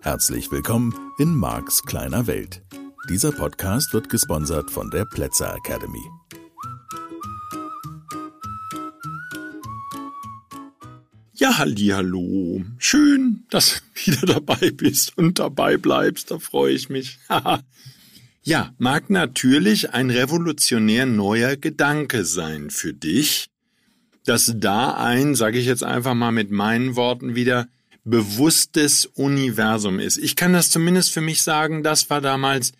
Herzlich willkommen in Marks kleiner Welt. Dieser Podcast wird gesponsert von der Plätzer Academy. Ja, halli, hallo. Schön, dass du wieder dabei bist und dabei bleibst, da freue ich mich. ja, mag natürlich ein revolutionär neuer Gedanke sein für dich, dass da ein, sage ich jetzt einfach mal mit meinen Worten wieder, bewusstes Universum ist. Ich kann das zumindest für mich sagen, das war damals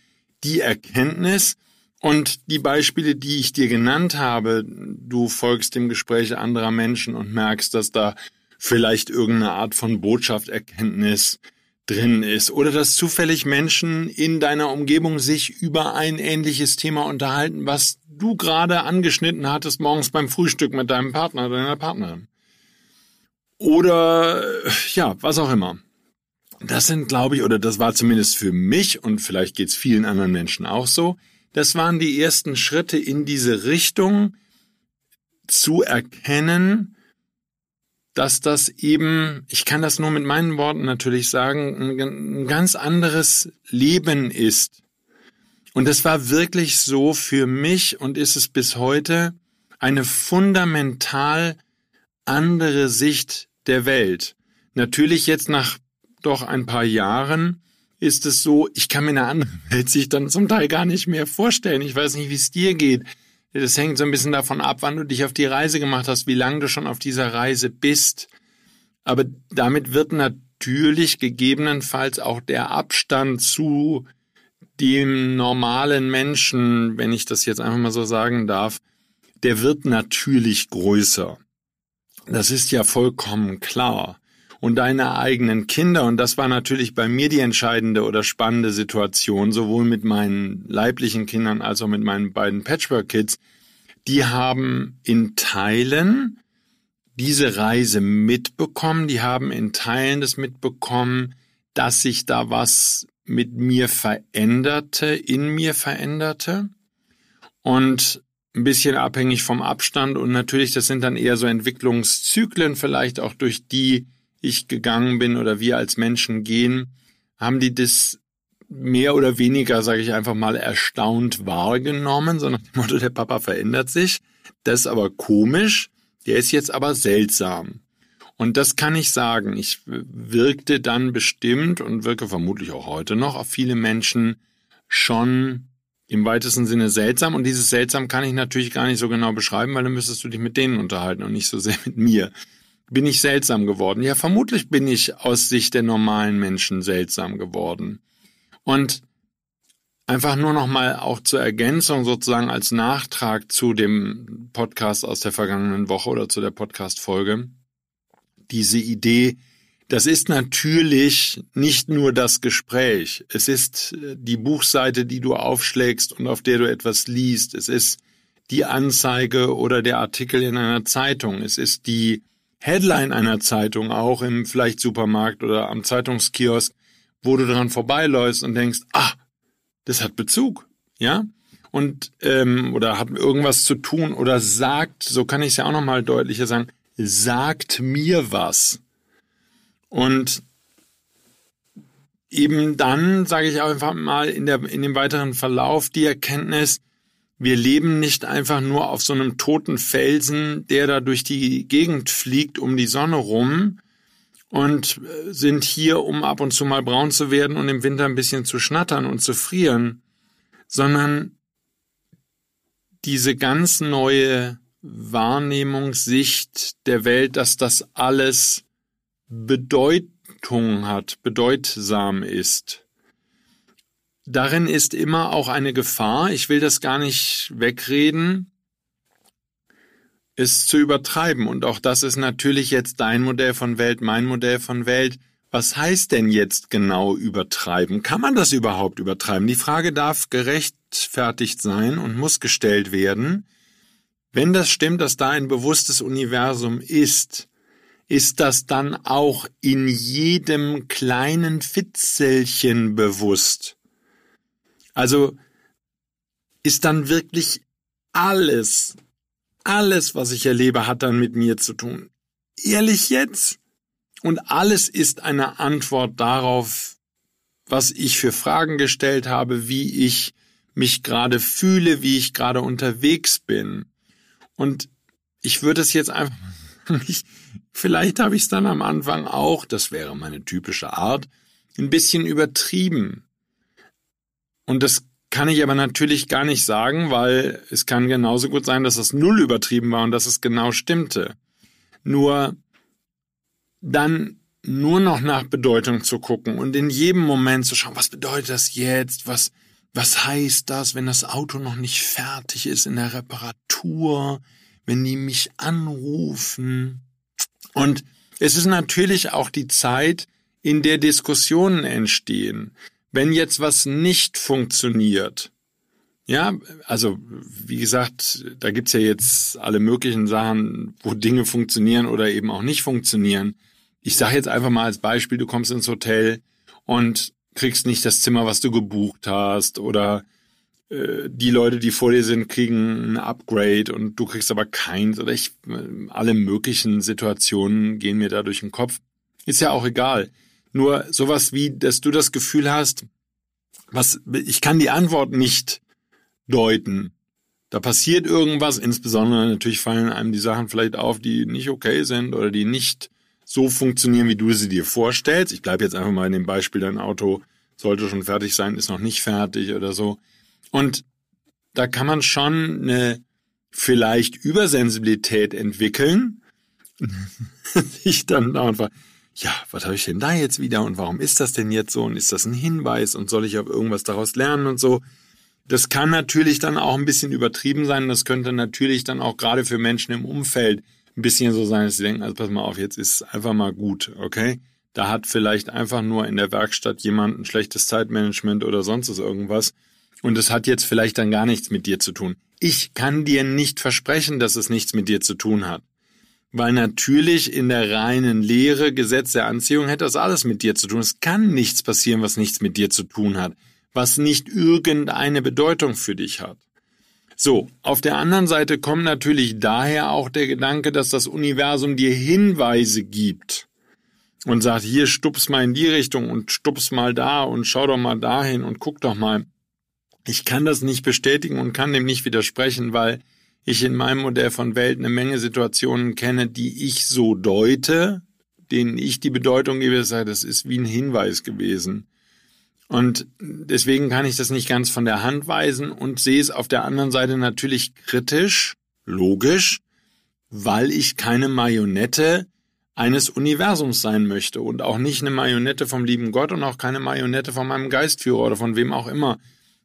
die Erkenntnis und die Beispiele, die ich dir genannt habe, du folgst dem Gespräch anderer Menschen und merkst, dass da vielleicht irgendeine Art von Botschaft, Erkenntnis drin ist oder dass zufällig Menschen in deiner Umgebung sich über ein ähnliches Thema unterhalten, was du gerade angeschnitten hattest morgens beim Frühstück mit deinem Partner oder deiner Partnerin. Oder ja, was auch immer. Das sind, glaube ich, oder das war zumindest für mich und vielleicht geht es vielen anderen Menschen auch so, das waren die ersten Schritte in diese Richtung zu erkennen, dass das eben, ich kann das nur mit meinen Worten natürlich sagen, ein ganz anderes Leben ist. Und es war wirklich so für mich und ist es bis heute eine fundamental andere Sicht der Welt. Natürlich jetzt nach doch ein paar Jahren ist es so, ich kann mir eine andere Welt sich dann zum Teil gar nicht mehr vorstellen. Ich weiß nicht, wie es dir geht. Das hängt so ein bisschen davon ab, wann du dich auf die Reise gemacht hast, wie lange du schon auf dieser Reise bist. Aber damit wird natürlich gegebenenfalls auch der Abstand zu dem normalen Menschen, wenn ich das jetzt einfach mal so sagen darf, der wird natürlich größer. Das ist ja vollkommen klar und deine eigenen Kinder. Und das war natürlich bei mir die entscheidende oder spannende Situation, sowohl mit meinen leiblichen Kindern als auch mit meinen beiden Patchwork-Kids. Die haben in Teilen diese Reise mitbekommen, die haben in Teilen das mitbekommen, dass sich da was mit mir veränderte, in mir veränderte. Und ein bisschen abhängig vom Abstand und natürlich, das sind dann eher so Entwicklungszyklen, vielleicht auch durch die ich gegangen bin oder wir als Menschen gehen, haben die das mehr oder weniger, sage ich einfach mal, erstaunt wahrgenommen, sondern dem Motto, der Papa verändert sich. Das ist aber komisch, der ist jetzt aber seltsam. Und das kann ich sagen. Ich wirkte dann bestimmt und wirke vermutlich auch heute noch auf viele Menschen schon im weitesten Sinne seltsam. Und dieses seltsam kann ich natürlich gar nicht so genau beschreiben, weil dann müsstest du dich mit denen unterhalten und nicht so sehr mit mir. Bin ich seltsam geworden? Ja, vermutlich bin ich aus Sicht der normalen Menschen seltsam geworden. Und einfach nur noch mal auch zur Ergänzung sozusagen als Nachtrag zu dem Podcast aus der vergangenen Woche oder zu der Podcast Folge. Diese Idee, das ist natürlich nicht nur das Gespräch. Es ist die Buchseite, die du aufschlägst und auf der du etwas liest. Es ist die Anzeige oder der Artikel in einer Zeitung. Es ist die Headline einer Zeitung, auch im vielleicht Supermarkt oder am Zeitungskiosk, wo du dran vorbeiläufst und denkst, ah, das hat Bezug, ja? Und ähm, oder hat irgendwas zu tun oder sagt, so kann ich es ja auch nochmal deutlicher sagen, sagt mir was. Und eben dann, sage ich einfach mal, in, der, in dem weiteren Verlauf die Erkenntnis, wir leben nicht einfach nur auf so einem toten Felsen, der da durch die Gegend fliegt um die Sonne rum und äh, sind hier, um ab und zu mal braun zu werden und im Winter ein bisschen zu schnattern und zu frieren, sondern diese ganz neue Wahrnehmungssicht der Welt, dass das alles Bedeutung hat, bedeutsam ist. Darin ist immer auch eine Gefahr, ich will das gar nicht wegreden, es zu übertreiben. Und auch das ist natürlich jetzt dein Modell von Welt, mein Modell von Welt. Was heißt denn jetzt genau übertreiben? Kann man das überhaupt übertreiben? Die Frage darf gerechtfertigt sein und muss gestellt werden. Wenn das stimmt, dass da ein bewusstes Universum ist, ist das dann auch in jedem kleinen Fitzelchen bewusst? Also ist dann wirklich alles alles, was ich erlebe, hat dann mit mir zu tun. Ehrlich jetzt? Und alles ist eine Antwort darauf, was ich für Fragen gestellt habe, wie ich mich gerade fühle, wie ich gerade unterwegs bin. Und ich würde es jetzt einfach vielleicht habe ich es dann am Anfang auch, das wäre meine typische Art, ein bisschen übertrieben. Und das kann ich aber natürlich gar nicht sagen, weil es kann genauso gut sein, dass es null übertrieben war und dass es genau stimmte. Nur dann nur noch nach Bedeutung zu gucken und in jedem Moment zu schauen, was bedeutet das jetzt? Was, was heißt das, wenn das Auto noch nicht fertig ist in der Reparatur? Wenn die mich anrufen? Und es ist natürlich auch die Zeit, in der Diskussionen entstehen wenn jetzt was nicht funktioniert, ja, also wie gesagt, da gibt's ja jetzt alle möglichen Sachen, wo Dinge funktionieren oder eben auch nicht funktionieren. Ich sage jetzt einfach mal als Beispiel, du kommst ins Hotel und kriegst nicht das Zimmer, was du gebucht hast oder äh, die Leute, die vor dir sind, kriegen ein Upgrade und du kriegst aber keins oder ich, alle möglichen Situationen gehen mir da durch den Kopf. Ist ja auch egal. Nur sowas wie, dass du das Gefühl hast, was, ich kann die Antwort nicht deuten. Da passiert irgendwas, insbesondere natürlich fallen einem die Sachen vielleicht auf, die nicht okay sind oder die nicht so funktionieren, wie du sie dir vorstellst. Ich bleibe jetzt einfach mal in dem Beispiel, dein Auto sollte schon fertig sein, ist noch nicht fertig oder so. Und da kann man schon eine vielleicht Übersensibilität entwickeln, sich dann einfach ja, was habe ich denn da jetzt wieder und warum ist das denn jetzt so und ist das ein Hinweis und soll ich auf irgendwas daraus lernen und so. Das kann natürlich dann auch ein bisschen übertrieben sein. Das könnte natürlich dann auch gerade für Menschen im Umfeld ein bisschen so sein, dass sie denken, also pass mal auf, jetzt ist einfach mal gut, okay? Da hat vielleicht einfach nur in der Werkstatt jemand ein schlechtes Zeitmanagement oder sonst irgendwas. Und es hat jetzt vielleicht dann gar nichts mit dir zu tun. Ich kann dir nicht versprechen, dass es nichts mit dir zu tun hat. Weil natürlich in der reinen Lehre, Gesetz der Anziehung, hätte das alles mit dir zu tun. Es kann nichts passieren, was nichts mit dir zu tun hat, was nicht irgendeine Bedeutung für dich hat. So, auf der anderen Seite kommt natürlich daher auch der Gedanke, dass das Universum dir Hinweise gibt und sagt, hier stups mal in die Richtung und stups mal da und schau doch mal dahin und guck doch mal. Ich kann das nicht bestätigen und kann dem nicht widersprechen, weil ich in meinem Modell von Welt eine Menge Situationen kenne, die ich so deute, denen ich die Bedeutung gebe, das ist wie ein Hinweis gewesen. Und deswegen kann ich das nicht ganz von der Hand weisen und sehe es auf der anderen Seite natürlich kritisch, logisch, weil ich keine Marionette eines Universums sein möchte und auch nicht eine Marionette vom lieben Gott und auch keine Marionette von meinem Geistführer oder von wem auch immer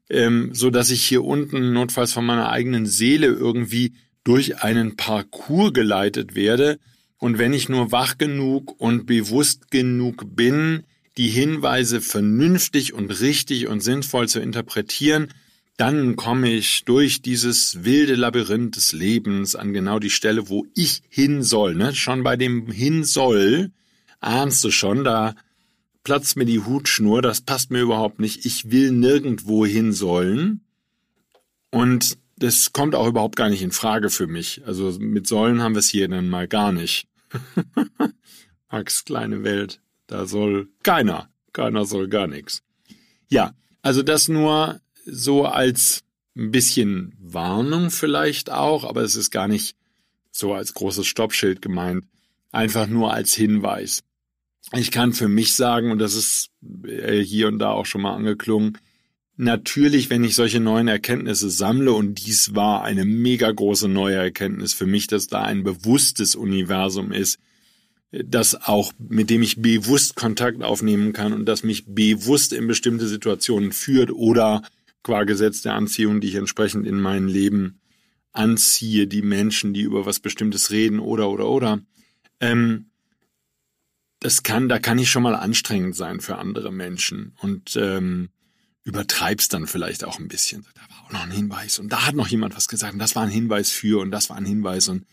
ähm, so dass ich hier unten notfalls von meiner eigenen Seele irgendwie durch einen Parcours geleitet werde. Und wenn ich nur wach genug und bewusst genug bin, die Hinweise vernünftig und richtig und sinnvoll zu interpretieren, dann komme ich durch dieses wilde Labyrinth des Lebens an genau die Stelle, wo ich hin soll. Ne? Schon bei dem hin soll ahnst du schon, da platzt mir die Hutschnur, das passt mir überhaupt nicht, ich will nirgendwo hin sollen. Und das kommt auch überhaupt gar nicht in Frage für mich. Also mit Sollen haben wir es hier dann mal gar nicht. Max kleine Welt, da soll keiner, keiner soll gar nichts. Ja, also das nur so als ein bisschen Warnung vielleicht auch, aber es ist gar nicht so als großes Stoppschild gemeint, einfach nur als Hinweis. Ich kann für mich sagen, und das ist äh, hier und da auch schon mal angeklungen, natürlich, wenn ich solche neuen Erkenntnisse sammle, und dies war eine mega große neue Erkenntnis für mich, dass da ein bewusstes Universum ist, das auch, mit dem ich bewusst Kontakt aufnehmen kann und das mich bewusst in bestimmte Situationen führt oder qua Gesetz der Anziehung, die ich entsprechend in mein Leben anziehe, die Menschen, die über was Bestimmtes reden oder oder oder. Ähm, das kann, da kann ich schon mal anstrengend sein für andere Menschen und ähm, übertreib's dann vielleicht auch ein bisschen. Da war auch noch ein Hinweis und da hat noch jemand was gesagt und das war ein Hinweis für und das war ein Hinweis und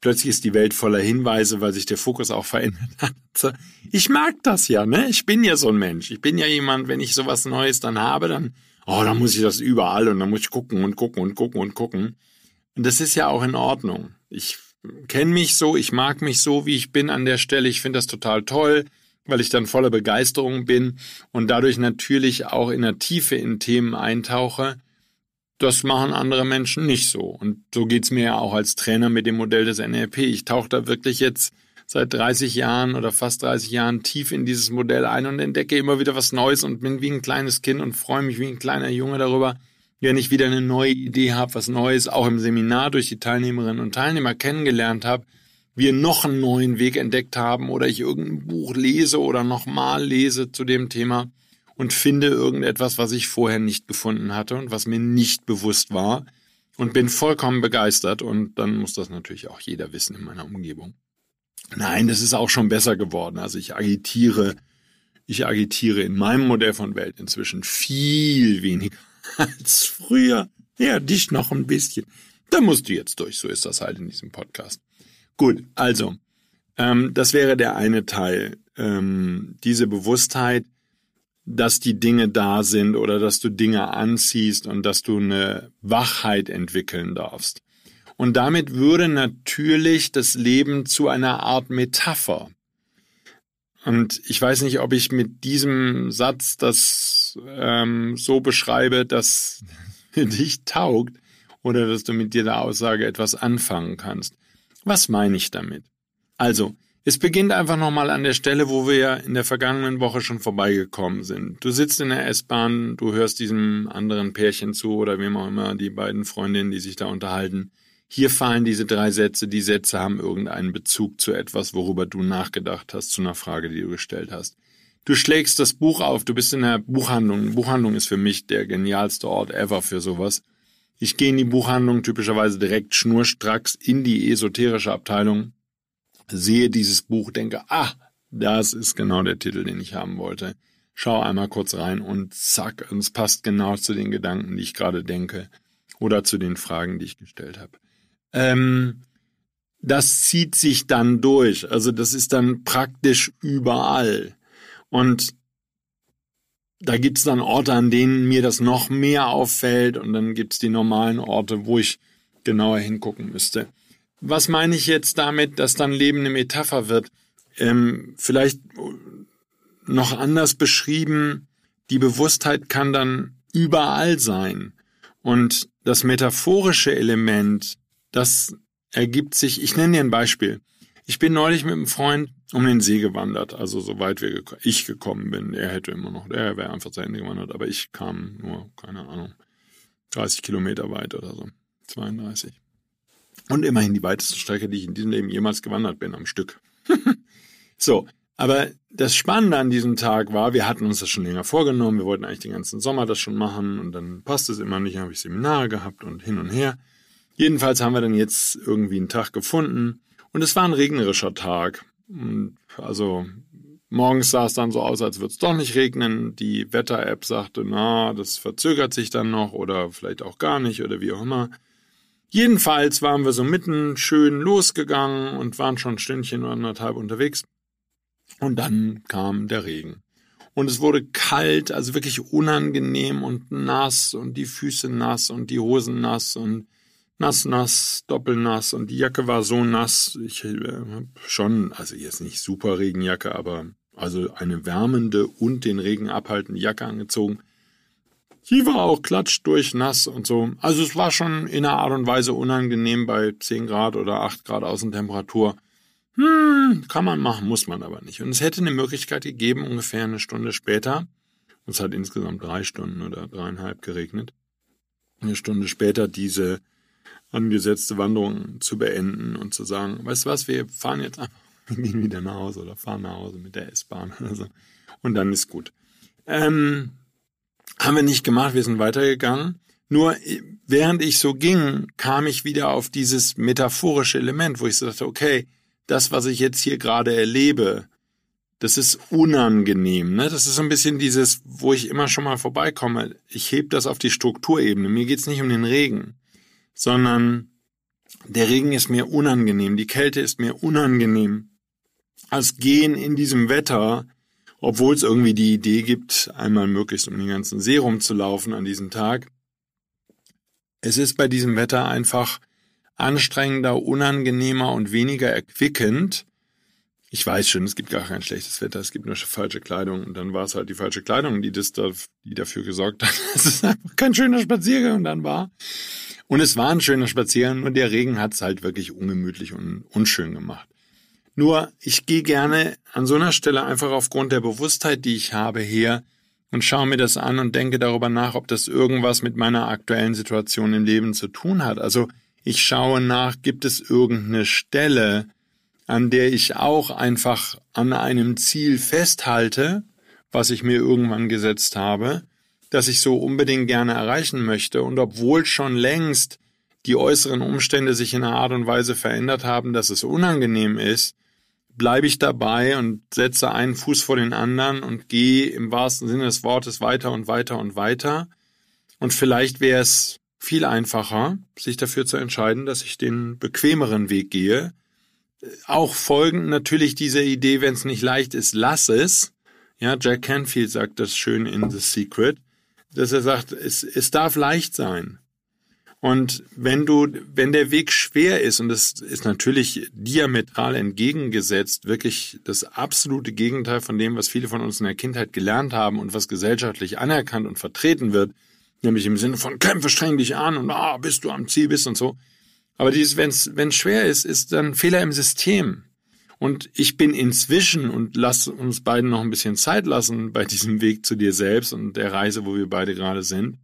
plötzlich ist die Welt voller Hinweise, weil sich der Fokus auch verändert hat. Ich mag das ja, ne? Ich bin ja so ein Mensch. Ich bin ja jemand, wenn ich sowas Neues dann habe, dann, oh, dann muss ich das überall und dann muss ich gucken und gucken und gucken und gucken. Und das ist ja auch in Ordnung. Ich kenne mich so, ich mag mich so, wie ich bin an der Stelle. Ich finde das total toll, weil ich dann voller Begeisterung bin und dadurch natürlich auch in der Tiefe in Themen eintauche. Das machen andere Menschen nicht so. Und so geht's mir ja auch als Trainer mit dem Modell des NLP. Ich tauche da wirklich jetzt seit 30 Jahren oder fast 30 Jahren tief in dieses Modell ein und entdecke immer wieder was Neues und bin wie ein kleines Kind und freue mich wie ein kleiner Junge darüber, wenn ich wieder eine neue Idee habe, was Neues, auch im Seminar durch die Teilnehmerinnen und Teilnehmer kennengelernt habe, wir noch einen neuen Weg entdeckt haben oder ich irgendein Buch lese oder nochmal lese zu dem Thema und finde irgendetwas, was ich vorher nicht gefunden hatte und was mir nicht bewusst war und bin vollkommen begeistert und dann muss das natürlich auch jeder wissen in meiner Umgebung. Nein, das ist auch schon besser geworden. Also ich agitiere, ich agitiere in meinem Modell von Welt inzwischen viel weniger als früher. Ja, dich noch ein bisschen. Da musst du jetzt durch. So ist das halt in diesem Podcast. Gut, also, ähm, das wäre der eine Teil. Ähm, diese Bewusstheit, dass die Dinge da sind oder dass du Dinge anziehst und dass du eine Wachheit entwickeln darfst. Und damit würde natürlich das Leben zu einer Art Metapher. Und ich weiß nicht, ob ich mit diesem Satz das ähm, so beschreibe, dass für dich taugt oder dass du mit dieser Aussage etwas anfangen kannst. Was meine ich damit? Also, es beginnt einfach nochmal an der Stelle, wo wir ja in der vergangenen Woche schon vorbeigekommen sind. Du sitzt in der S-Bahn, du hörst diesem anderen Pärchen zu oder wem auch immer, die beiden Freundinnen, die sich da unterhalten. Hier fallen diese drei Sätze. Die Sätze haben irgendeinen Bezug zu etwas, worüber du nachgedacht hast, zu einer Frage, die du gestellt hast. Du schlägst das Buch auf, du bist in der Buchhandlung. Buchhandlung ist für mich der genialste Ort ever für sowas. Ich gehe in die Buchhandlung typischerweise direkt schnurstracks in die esoterische Abteilung, sehe dieses Buch, denke, ah, das ist genau der Titel, den ich haben wollte. Schau einmal kurz rein und zack, und es passt genau zu den Gedanken, die ich gerade denke oder zu den Fragen, die ich gestellt habe. Ähm, das zieht sich dann durch. Also das ist dann praktisch überall. Und da gibt's dann Orte, an denen mir das noch mehr auffällt und dann gibt's die normalen Orte, wo ich genauer hingucken müsste. Was meine ich jetzt damit, dass dann Leben eine Metapher wird? Ähm, vielleicht noch anders beschrieben, die Bewusstheit kann dann überall sein. Und das metaphorische Element, das ergibt sich, ich nenne dir ein Beispiel. Ich bin neulich mit einem Freund um den See gewandert, also soweit wir ich gekommen bin. Er hätte immer noch, er wäre einfach zu Ende gewandert, aber ich kam nur, keine Ahnung, 30 Kilometer weit oder so, 32. Und immerhin die weiteste Strecke, die ich in diesem Leben jemals gewandert bin, am Stück. so, aber das Spannende an diesem Tag war, wir hatten uns das schon länger vorgenommen, wir wollten eigentlich den ganzen Sommer das schon machen und dann passt es immer nicht, dann habe ich Seminare gehabt und hin und her. Jedenfalls haben wir dann jetzt irgendwie einen Tag gefunden und es war ein regnerischer Tag. Und also morgens sah es dann so aus, als würde es doch nicht regnen. Die Wetter-App sagte, na, das verzögert sich dann noch oder vielleicht auch gar nicht oder wie auch immer. Jedenfalls waren wir so mitten schön losgegangen und waren schon ein Stündchen oder anderthalb unterwegs. Und dann kam der Regen. Und es wurde kalt, also wirklich unangenehm und nass und die Füße nass und die Hosen nass und nass, nass, doppelnass und die Jacke war so nass. Ich äh, schon, also jetzt nicht super Regenjacke, aber also eine wärmende und den Regen abhaltende Jacke angezogen. Die war auch klatscht durch nass und so. Also es war schon in einer Art und Weise unangenehm bei 10 Grad oder 8 Grad Außentemperatur. Hm, kann man machen, muss man aber nicht. Und es hätte eine Möglichkeit gegeben, ungefähr eine Stunde später, es hat insgesamt drei Stunden oder dreieinhalb geregnet, eine Stunde später diese angesetzte Wanderung zu beenden und zu sagen, weißt du was, wir fahren jetzt einfach, wir gehen wieder nach Hause oder fahren nach Hause mit der S-Bahn oder so. Und dann ist gut. Ähm, haben wir nicht gemacht, wir sind weitergegangen. Nur während ich so ging, kam ich wieder auf dieses metaphorische Element, wo ich so dachte, okay, das, was ich jetzt hier gerade erlebe, das ist unangenehm. Ne? Das ist so ein bisschen dieses, wo ich immer schon mal vorbeikomme. Ich heb das auf die Strukturebene. Mir geht's nicht um den Regen sondern der Regen ist mir unangenehm, die Kälte ist mir unangenehm. Als Gehen in diesem Wetter, obwohl es irgendwie die Idee gibt, einmal möglichst um den ganzen See rumzulaufen an diesem Tag. Es ist bei diesem Wetter einfach anstrengender, unangenehmer und weniger erquickend. Ich weiß schon, es gibt gar kein schlechtes Wetter, es gibt nur falsche Kleidung und dann war es halt die falsche Kleidung, die das da, die dafür gesorgt hat, dass es einfach kein schöner Spaziergang dann war. Und es war ein schöner Spaziergang, nur der Regen hat es halt wirklich ungemütlich und unschön gemacht. Nur, ich gehe gerne an so einer Stelle einfach aufgrund der Bewusstheit, die ich habe, her und schaue mir das an und denke darüber nach, ob das irgendwas mit meiner aktuellen Situation im Leben zu tun hat. Also ich schaue nach, gibt es irgendeine Stelle, an der ich auch einfach an einem Ziel festhalte, was ich mir irgendwann gesetzt habe, das ich so unbedingt gerne erreichen möchte. Und obwohl schon längst die äußeren Umstände sich in einer Art und Weise verändert haben, dass es unangenehm ist, bleibe ich dabei und setze einen Fuß vor den anderen und gehe im wahrsten Sinne des Wortes weiter und weiter und weiter. Und vielleicht wäre es viel einfacher, sich dafür zu entscheiden, dass ich den bequemeren Weg gehe. Auch folgend natürlich dieser Idee, wenn es nicht leicht ist, lass es. Ja, Jack Canfield sagt das schön in The Secret, dass er sagt, es, es darf leicht sein. Und wenn du, wenn der Weg schwer ist, und das ist natürlich diametral entgegengesetzt, wirklich das absolute Gegenteil von dem, was viele von uns in der Kindheit gelernt haben und was gesellschaftlich anerkannt und vertreten wird, nämlich im Sinne von kämpfe streng dich an und ah, bis du am Ziel bist und so. Aber dieses, wenn es schwer ist, ist dann Fehler im System. Und ich bin inzwischen und lass uns beiden noch ein bisschen Zeit lassen bei diesem Weg zu dir selbst und der Reise, wo wir beide gerade sind.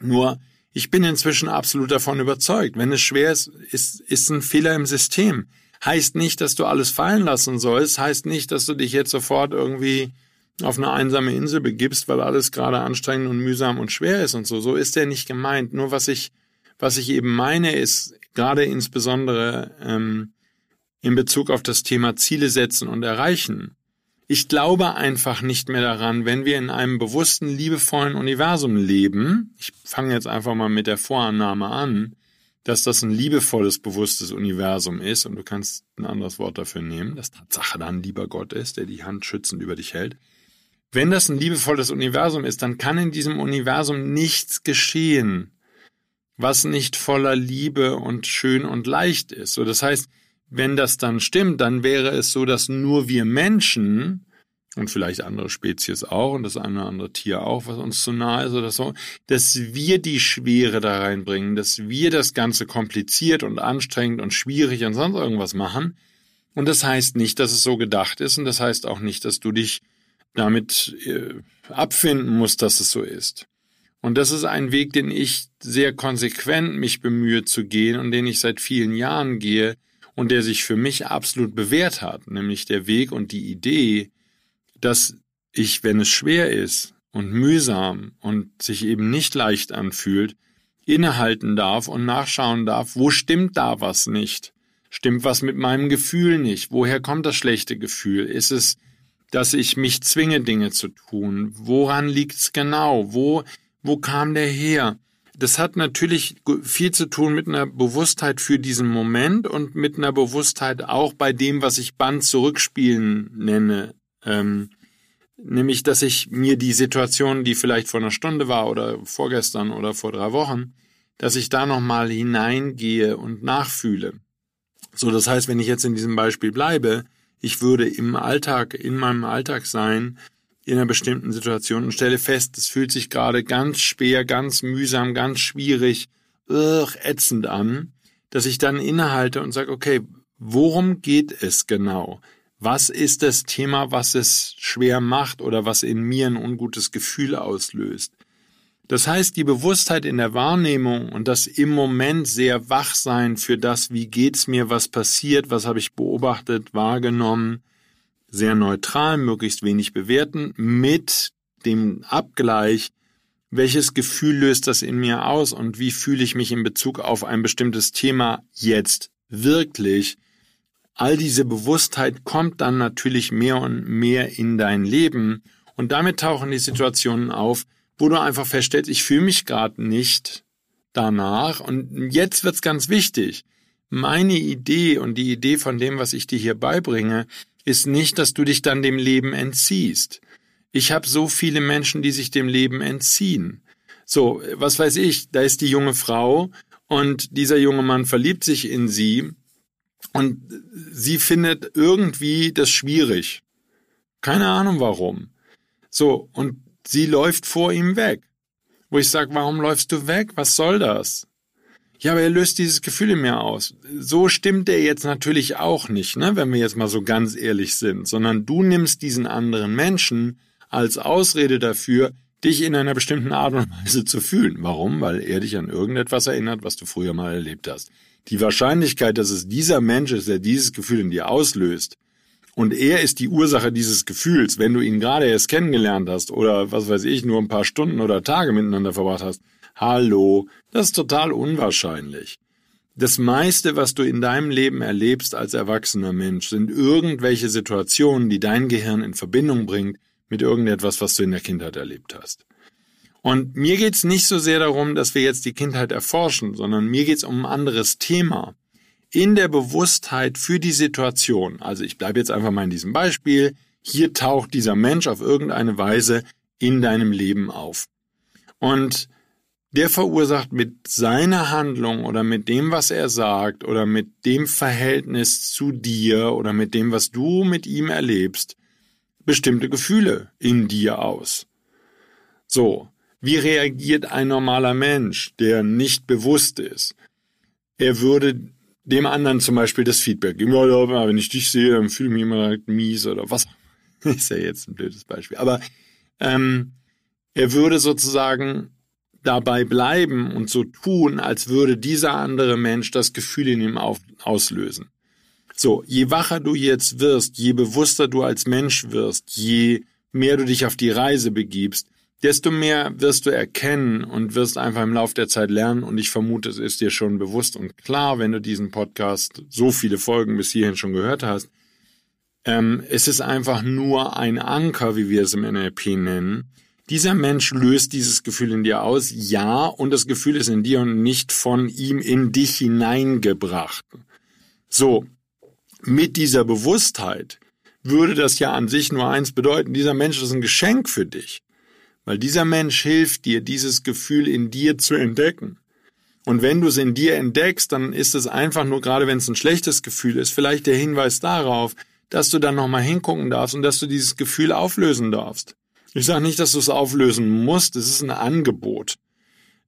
Nur ich bin inzwischen absolut davon überzeugt. Wenn es schwer ist, ist, ist ein Fehler im System. Heißt nicht, dass du alles fallen lassen sollst, heißt nicht, dass du dich jetzt sofort irgendwie auf eine einsame Insel begibst, weil alles gerade anstrengend und mühsam und schwer ist und so. So ist der nicht gemeint. Nur was ich, was ich eben meine, ist gerade insbesondere ähm, in Bezug auf das Thema Ziele setzen und erreichen. Ich glaube einfach nicht mehr daran, wenn wir in einem bewussten, liebevollen Universum leben. Ich fange jetzt einfach mal mit der Vorannahme an, dass das ein liebevolles, bewusstes Universum ist und du kannst ein anderes Wort dafür nehmen, dass Tatsache dann lieber Gott ist, der die Hand schützend über dich hält. Wenn das ein liebevolles Universum ist, dann kann in diesem Universum nichts geschehen, was nicht voller Liebe und schön und leicht ist. So, das heißt, wenn das dann stimmt, dann wäre es so, dass nur wir Menschen und vielleicht andere Spezies auch und das eine oder andere Tier auch, was uns zu nahe ist oder so, dass wir die Schwere da reinbringen, dass wir das Ganze kompliziert und anstrengend und schwierig und sonst irgendwas machen. Und das heißt nicht, dass es so gedacht ist und das heißt auch nicht, dass du dich damit äh, abfinden musst, dass es so ist. Und das ist ein Weg, den ich sehr konsequent mich bemühe zu gehen und den ich seit vielen Jahren gehe, und der sich für mich absolut bewährt hat, nämlich der Weg und die Idee, dass ich, wenn es schwer ist und mühsam und sich eben nicht leicht anfühlt, innehalten darf und nachschauen darf, wo stimmt da was nicht? Stimmt was mit meinem Gefühl nicht? Woher kommt das schlechte Gefühl? Ist es, dass ich mich zwinge, Dinge zu tun? Woran liegt's genau? Wo, wo kam der her? das hat natürlich viel zu tun mit einer Bewusstheit für diesen Moment und mit einer Bewusstheit auch bei dem, was ich Band zurückspielen nenne. Ähm, nämlich, dass ich mir die Situation, die vielleicht vor einer Stunde war oder vorgestern oder vor drei Wochen, dass ich da nochmal hineingehe und nachfühle. So, das heißt, wenn ich jetzt in diesem Beispiel bleibe, ich würde im Alltag, in meinem Alltag sein in einer bestimmten Situation und stelle fest, es fühlt sich gerade ganz schwer, ganz mühsam, ganz schwierig, ugh, ätzend an, dass ich dann innehalte und sage, okay, worum geht es genau? Was ist das Thema, was es schwer macht oder was in mir ein ungutes Gefühl auslöst? Das heißt, die Bewusstheit in der Wahrnehmung und das im Moment sehr wach sein für das, wie geht's mir, was passiert, was habe ich beobachtet, wahrgenommen, sehr neutral, möglichst wenig bewerten, mit dem Abgleich, welches Gefühl löst das in mir aus und wie fühle ich mich in Bezug auf ein bestimmtes Thema jetzt wirklich. All diese Bewusstheit kommt dann natürlich mehr und mehr in dein Leben und damit tauchen die Situationen auf, wo du einfach feststellst, ich fühle mich gerade nicht danach und jetzt wird's ganz wichtig. Meine Idee und die Idee von dem, was ich dir hier beibringe, ist nicht, dass du dich dann dem Leben entziehst. Ich habe so viele Menschen, die sich dem Leben entziehen. So, was weiß ich, da ist die junge Frau und dieser junge Mann verliebt sich in sie und sie findet irgendwie das schwierig. Keine Ahnung warum. So, und sie läuft vor ihm weg. Wo ich sage, warum läufst du weg? Was soll das? Ja, aber er löst dieses Gefühl in mir aus. So stimmt er jetzt natürlich auch nicht, ne, wenn wir jetzt mal so ganz ehrlich sind, sondern du nimmst diesen anderen Menschen als Ausrede dafür, dich in einer bestimmten Art und Weise zu fühlen. Warum? Weil er dich an irgendetwas erinnert, was du früher mal erlebt hast. Die Wahrscheinlichkeit, dass es dieser Mensch ist, der dieses Gefühl in dir auslöst, und er ist die Ursache dieses Gefühls, wenn du ihn gerade erst kennengelernt hast oder was weiß ich, nur ein paar Stunden oder Tage miteinander verbracht hast, hallo, das ist total unwahrscheinlich. Das meiste, was du in deinem Leben erlebst als erwachsener Mensch, sind irgendwelche Situationen, die dein Gehirn in Verbindung bringt mit irgendetwas, was du in der Kindheit erlebt hast. Und mir geht's nicht so sehr darum, dass wir jetzt die Kindheit erforschen, sondern mir geht's um ein anderes Thema. In der Bewusstheit für die Situation, also ich bleibe jetzt einfach mal in diesem Beispiel, hier taucht dieser Mensch auf irgendeine Weise in deinem Leben auf. Und der verursacht mit seiner Handlung oder mit dem, was er sagt oder mit dem Verhältnis zu dir oder mit dem, was du mit ihm erlebst, bestimmte Gefühle in dir aus. So, wie reagiert ein normaler Mensch, der nicht bewusst ist? Er würde dem anderen zum Beispiel das Feedback geben. Ja, wenn ich dich sehe, dann fühle ich mich immer direkt mies oder was. ist ja jetzt ein blödes Beispiel. Aber ähm, er würde sozusagen dabei bleiben und so tun, als würde dieser andere Mensch das Gefühl in ihm auf, auslösen. So, je wacher du jetzt wirst, je bewusster du als Mensch wirst, je mehr du dich auf die Reise begibst, desto mehr wirst du erkennen und wirst einfach im Laufe der Zeit lernen und ich vermute, es ist dir schon bewusst und klar, wenn du diesen Podcast so viele Folgen bis hierhin schon gehört hast. Ähm, es ist einfach nur ein Anker, wie wir es im NLP nennen. Dieser Mensch löst dieses Gefühl in dir aus, ja, und das Gefühl ist in dir und nicht von ihm in dich hineingebracht. So, mit dieser Bewusstheit würde das ja an sich nur eins bedeuten, dieser Mensch ist ein Geschenk für dich, weil dieser Mensch hilft dir, dieses Gefühl in dir zu entdecken. Und wenn du es in dir entdeckst, dann ist es einfach nur, gerade wenn es ein schlechtes Gefühl ist, vielleicht der Hinweis darauf, dass du dann nochmal hingucken darfst und dass du dieses Gefühl auflösen darfst. Ich sage nicht, dass du es auflösen musst, es ist ein Angebot.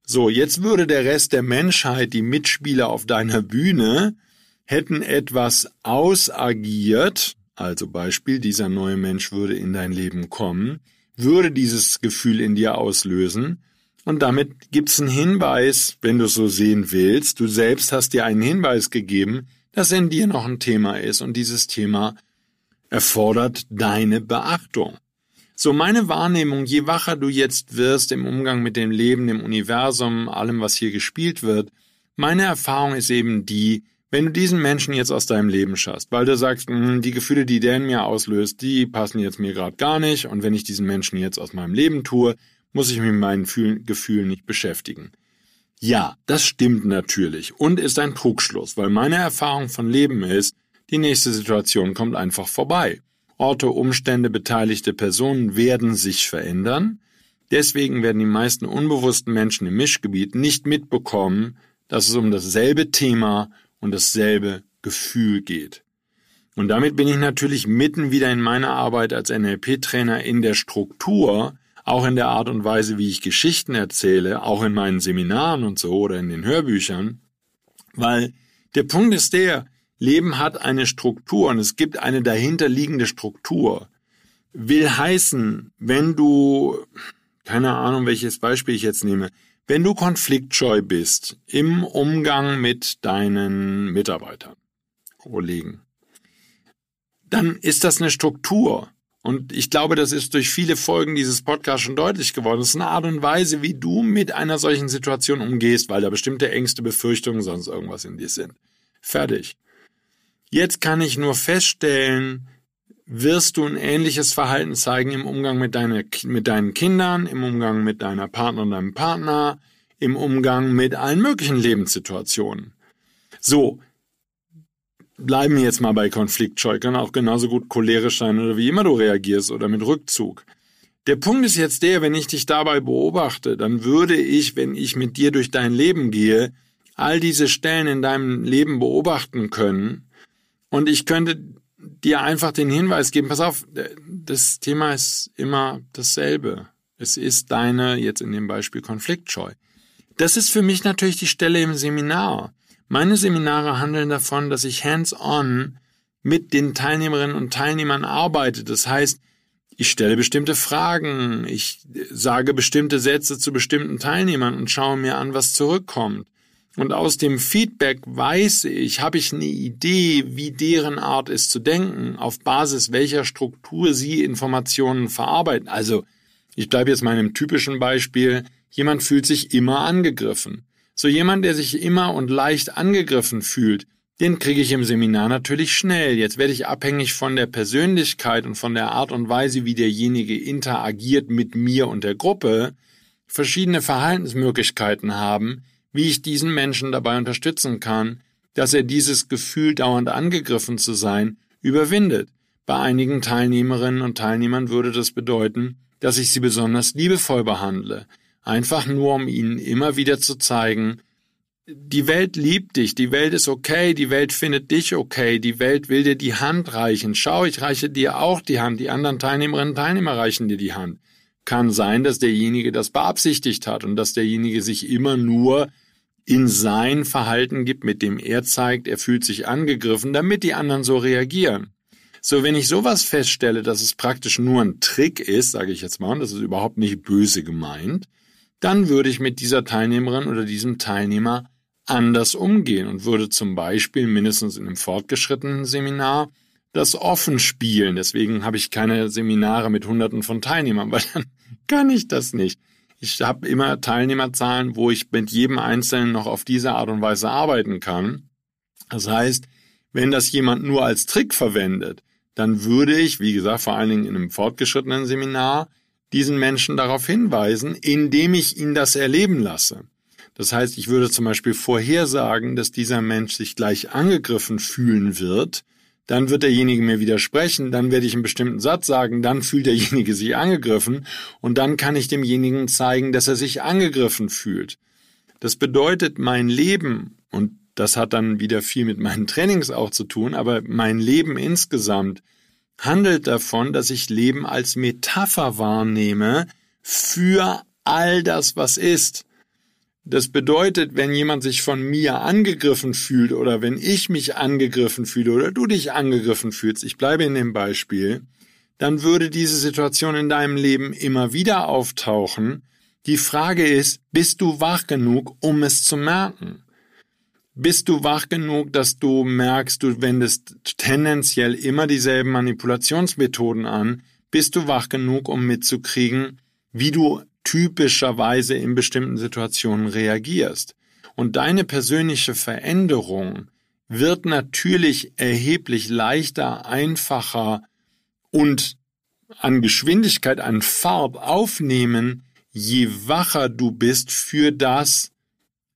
So, jetzt würde der Rest der Menschheit, die Mitspieler auf deiner Bühne, hätten etwas ausagiert, also Beispiel, dieser neue Mensch würde in dein Leben kommen, würde dieses Gefühl in dir auslösen, und damit gibt's einen Hinweis, wenn du es so sehen willst, du selbst hast dir einen Hinweis gegeben, dass in dir noch ein Thema ist und dieses Thema erfordert deine Beachtung. So meine Wahrnehmung, je wacher du jetzt wirst im Umgang mit dem Leben, dem Universum, allem, was hier gespielt wird, meine Erfahrung ist eben die, wenn du diesen Menschen jetzt aus deinem Leben schaust, weil du sagst, hm, die Gefühle, die der in mir auslöst, die passen jetzt mir gerade gar nicht und wenn ich diesen Menschen jetzt aus meinem Leben tue, muss ich mich mit meinen Gefühlen nicht beschäftigen. Ja, das stimmt natürlich und ist ein Trugschluss, weil meine Erfahrung von Leben ist, die nächste Situation kommt einfach vorbei. Orte, Umstände, beteiligte Personen werden sich verändern. Deswegen werden die meisten unbewussten Menschen im Mischgebiet nicht mitbekommen, dass es um dasselbe Thema und dasselbe Gefühl geht. Und damit bin ich natürlich mitten wieder in meiner Arbeit als NLP-Trainer in der Struktur, auch in der Art und Weise, wie ich Geschichten erzähle, auch in meinen Seminaren und so oder in den Hörbüchern, weil der Punkt ist der, Leben hat eine Struktur und es gibt eine dahinterliegende Struktur. Will heißen, wenn du, keine Ahnung, welches Beispiel ich jetzt nehme, wenn du konfliktscheu bist im Umgang mit deinen Mitarbeitern, Kollegen, dann ist das eine Struktur. Und ich glaube, das ist durch viele Folgen dieses Podcasts schon deutlich geworden. Das ist eine Art und Weise, wie du mit einer solchen Situation umgehst, weil da bestimmte Ängste, Befürchtungen, sonst irgendwas in dir sind. Fertig. Jetzt kann ich nur feststellen, wirst du ein ähnliches Verhalten zeigen im Umgang mit, deine, mit deinen Kindern, im Umgang mit deiner Partner und deinem Partner, im Umgang mit allen möglichen Lebenssituationen. So, bleiben wir jetzt mal bei Konfliktscheu, kann auch genauso gut cholerisch sein oder wie immer du reagierst oder mit Rückzug. Der Punkt ist jetzt der, wenn ich dich dabei beobachte, dann würde ich, wenn ich mit dir durch dein Leben gehe, all diese Stellen in deinem Leben beobachten können und ich könnte dir einfach den Hinweis geben, pass auf, das Thema ist immer dasselbe. Es ist deine, jetzt in dem Beispiel Konfliktscheu. Das ist für mich natürlich die Stelle im Seminar. Meine Seminare handeln davon, dass ich hands-on mit den Teilnehmerinnen und Teilnehmern arbeite. Das heißt, ich stelle bestimmte Fragen, ich sage bestimmte Sätze zu bestimmten Teilnehmern und schaue mir an, was zurückkommt. Und aus dem Feedback weiß ich, habe ich eine Idee, wie deren Art ist zu denken, auf Basis welcher Struktur sie Informationen verarbeiten. Also, ich bleibe jetzt meinem typischen Beispiel, jemand fühlt sich immer angegriffen. So jemand, der sich immer und leicht angegriffen fühlt, den kriege ich im Seminar natürlich schnell. Jetzt werde ich abhängig von der Persönlichkeit und von der Art und Weise, wie derjenige interagiert mit mir und der Gruppe, verschiedene Verhaltensmöglichkeiten haben, wie ich diesen Menschen dabei unterstützen kann, dass er dieses Gefühl, dauernd angegriffen zu sein, überwindet. Bei einigen Teilnehmerinnen und Teilnehmern würde das bedeuten, dass ich sie besonders liebevoll behandle, einfach nur um ihnen immer wieder zu zeigen, die Welt liebt dich, die Welt ist okay, die Welt findet dich okay, die Welt will dir die Hand reichen. Schau, ich reiche dir auch die Hand, die anderen Teilnehmerinnen und Teilnehmer reichen dir die Hand. Kann sein, dass derjenige das beabsichtigt hat und dass derjenige sich immer nur in sein Verhalten gibt, mit dem er zeigt, er fühlt sich angegriffen, damit die anderen so reagieren. So, wenn ich sowas feststelle, dass es praktisch nur ein Trick ist, sage ich jetzt mal, und das ist überhaupt nicht böse gemeint, dann würde ich mit dieser Teilnehmerin oder diesem Teilnehmer anders umgehen und würde zum Beispiel mindestens in einem fortgeschrittenen Seminar das offen spielen. Deswegen habe ich keine Seminare mit Hunderten von Teilnehmern, weil dann kann ich das nicht. Ich habe immer Teilnehmerzahlen, wo ich mit jedem Einzelnen noch auf diese Art und Weise arbeiten kann. Das heißt, wenn das jemand nur als Trick verwendet, dann würde ich, wie gesagt, vor allen Dingen in einem fortgeschrittenen Seminar, diesen Menschen darauf hinweisen, indem ich ihn das erleben lasse. Das heißt, ich würde zum Beispiel vorhersagen, dass dieser Mensch sich gleich angegriffen fühlen wird, dann wird derjenige mir widersprechen, dann werde ich einen bestimmten Satz sagen, dann fühlt derjenige sich angegriffen und dann kann ich demjenigen zeigen, dass er sich angegriffen fühlt. Das bedeutet, mein Leben, und das hat dann wieder viel mit meinen Trainings auch zu tun, aber mein Leben insgesamt handelt davon, dass ich Leben als Metapher wahrnehme für all das, was ist. Das bedeutet, wenn jemand sich von mir angegriffen fühlt oder wenn ich mich angegriffen fühle oder du dich angegriffen fühlst, ich bleibe in dem Beispiel, dann würde diese Situation in deinem Leben immer wieder auftauchen. Die Frage ist, bist du wach genug, um es zu merken? Bist du wach genug, dass du merkst, du wendest tendenziell immer dieselben Manipulationsmethoden an? Bist du wach genug, um mitzukriegen, wie du typischerweise in bestimmten Situationen reagierst. Und deine persönliche Veränderung wird natürlich erheblich leichter, einfacher und an Geschwindigkeit, an Farb aufnehmen, je wacher du bist für das,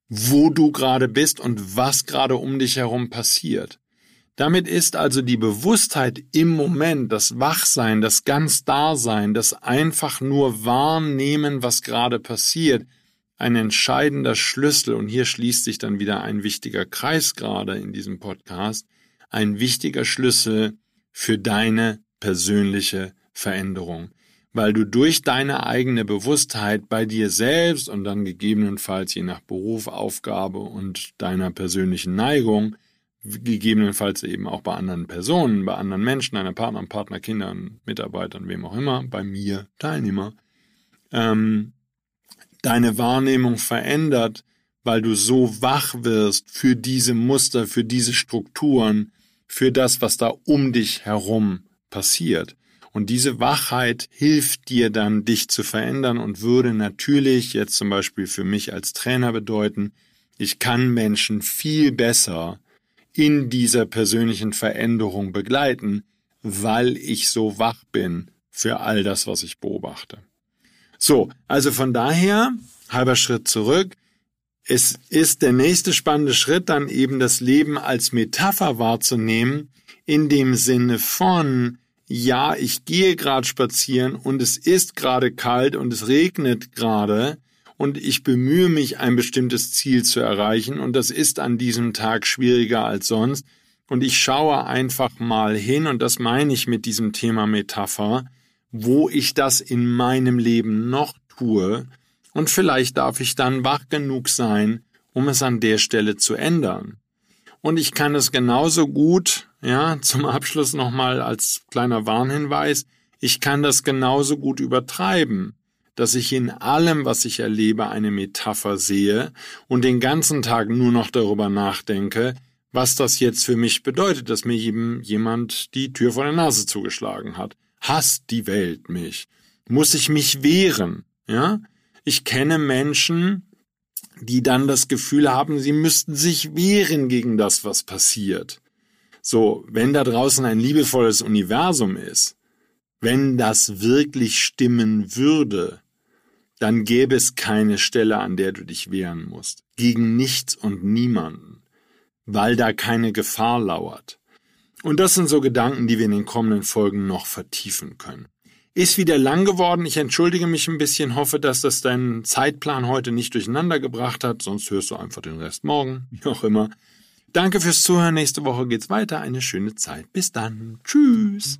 wo du gerade bist und was gerade um dich herum passiert. Damit ist also die Bewusstheit im Moment, das Wachsein, das ganz Dasein, das einfach nur wahrnehmen, was gerade passiert, ein entscheidender Schlüssel, und hier schließt sich dann wieder ein wichtiger Kreis gerade in diesem Podcast, ein wichtiger Schlüssel für deine persönliche Veränderung, weil du durch deine eigene Bewusstheit bei dir selbst und dann gegebenenfalls je nach Beruf, Aufgabe und deiner persönlichen Neigung gegebenenfalls eben auch bei anderen Personen, bei anderen Menschen, einer Partner, Partner, Kindern, Mitarbeitern, wem auch immer, bei mir, Teilnehmer, ähm, deine Wahrnehmung verändert, weil du so wach wirst für diese Muster, für diese Strukturen, für das, was da um dich herum passiert. Und diese Wachheit hilft dir dann, dich zu verändern und würde natürlich jetzt zum Beispiel für mich als Trainer bedeuten, ich kann Menschen viel besser in dieser persönlichen Veränderung begleiten, weil ich so wach bin für all das, was ich beobachte. So, also von daher, halber Schritt zurück. Es ist der nächste spannende Schritt, dann eben das Leben als Metapher wahrzunehmen, in dem Sinne von, ja, ich gehe gerade spazieren und es ist gerade kalt und es regnet gerade und ich bemühe mich, ein bestimmtes Ziel zu erreichen. Und das ist an diesem Tag schwieriger als sonst. Und ich schaue einfach mal hin und das meine ich mit diesem Thema Metapher, wo ich das in meinem Leben noch tue. Und vielleicht darf ich dann wach genug sein, um es an der Stelle zu ändern. Und ich kann es genauso gut, ja, zum Abschluss nochmal als kleiner Warnhinweis, ich kann das genauso gut übertreiben, dass ich in allem, was ich erlebe, eine Metapher sehe und den ganzen Tag nur noch darüber nachdenke, was das jetzt für mich bedeutet, dass mir jemand die Tür vor der Nase zugeschlagen hat. Hasst die Welt mich? Muss ich mich wehren? Ja? Ich kenne Menschen, die dann das Gefühl haben, sie müssten sich wehren gegen das, was passiert. So, wenn da draußen ein liebevolles Universum ist, wenn das wirklich stimmen würde, dann gäbe es keine Stelle, an der du dich wehren musst. Gegen nichts und niemanden. Weil da keine Gefahr lauert. Und das sind so Gedanken, die wir in den kommenden Folgen noch vertiefen können. Ist wieder lang geworden. Ich entschuldige mich ein bisschen, hoffe, dass das deinen Zeitplan heute nicht durcheinander gebracht hat. Sonst hörst du einfach den Rest morgen, wie auch immer. Danke fürs Zuhören. Nächste Woche geht's weiter. Eine schöne Zeit. Bis dann. Tschüss.